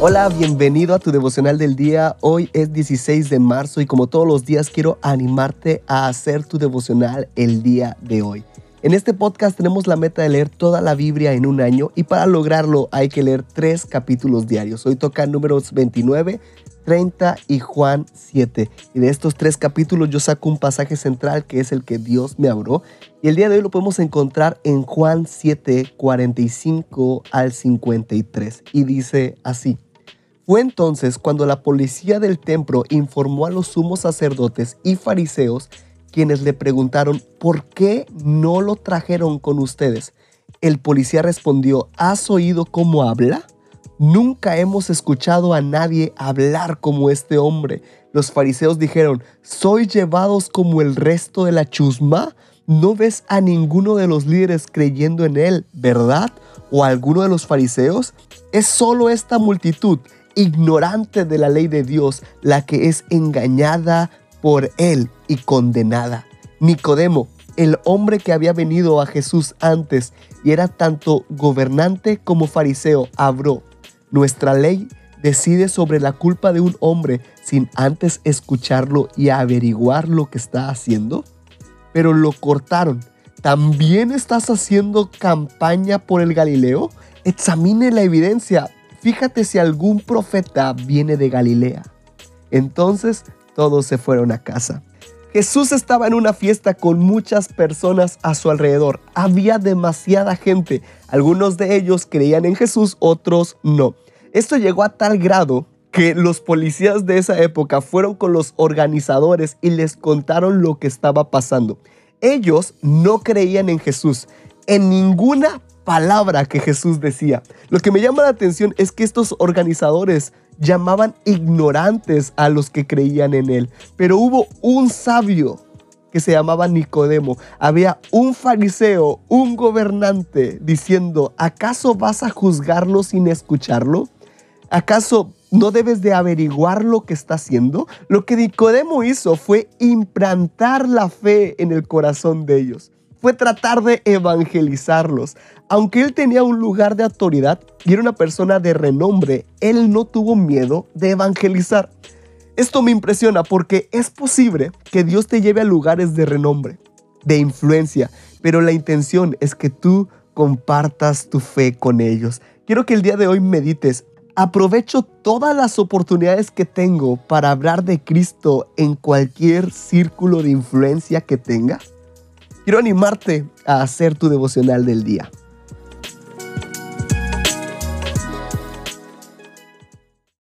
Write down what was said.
Hola, bienvenido a tu devocional del día. Hoy es 16 de marzo y como todos los días quiero animarte a hacer tu devocional el día de hoy. En este podcast tenemos la meta de leer toda la Biblia en un año y para lograrlo hay que leer tres capítulos diarios. Hoy toca números 29, 30 y Juan 7. Y de estos tres capítulos yo saco un pasaje central que es el que Dios me habló. Y el día de hoy lo podemos encontrar en Juan 7, 45 al 53. Y dice así. Fue entonces cuando la policía del templo informó a los sumos sacerdotes y fariseos, quienes le preguntaron, ¿por qué no lo trajeron con ustedes? El policía respondió, ¿has oído cómo habla? Nunca hemos escuchado a nadie hablar como este hombre. Los fariseos dijeron, ¿sois llevados como el resto de la chusma? ¿No ves a ninguno de los líderes creyendo en él, verdad? ¿O a alguno de los fariseos? Es solo esta multitud ignorante de la ley de Dios, la que es engañada por él y condenada. Nicodemo, el hombre que había venido a Jesús antes y era tanto gobernante como fariseo, habló. Nuestra ley decide sobre la culpa de un hombre sin antes escucharlo y averiguar lo que está haciendo. Pero lo cortaron. ¿También estás haciendo campaña por el Galileo? Examine la evidencia fíjate si algún profeta viene de Galilea. Entonces todos se fueron a casa. Jesús estaba en una fiesta con muchas personas a su alrededor. Había demasiada gente. Algunos de ellos creían en Jesús, otros no. Esto llegó a tal grado que los policías de esa época fueron con los organizadores y les contaron lo que estaba pasando. Ellos no creían en Jesús. En ninguna palabra que Jesús decía. Lo que me llama la atención es que estos organizadores llamaban ignorantes a los que creían en él. Pero hubo un sabio que se llamaba Nicodemo. Había un fariseo, un gobernante, diciendo, ¿acaso vas a juzgarlo sin escucharlo? ¿Acaso no debes de averiguar lo que está haciendo? Lo que Nicodemo hizo fue implantar la fe en el corazón de ellos fue tratar de evangelizarlos. Aunque él tenía un lugar de autoridad y era una persona de renombre, él no tuvo miedo de evangelizar. Esto me impresiona porque es posible que Dios te lleve a lugares de renombre, de influencia, pero la intención es que tú compartas tu fe con ellos. Quiero que el día de hoy medites, aprovecho todas las oportunidades que tengo para hablar de Cristo en cualquier círculo de influencia que tenga quiero animarte a hacer tu devocional del día.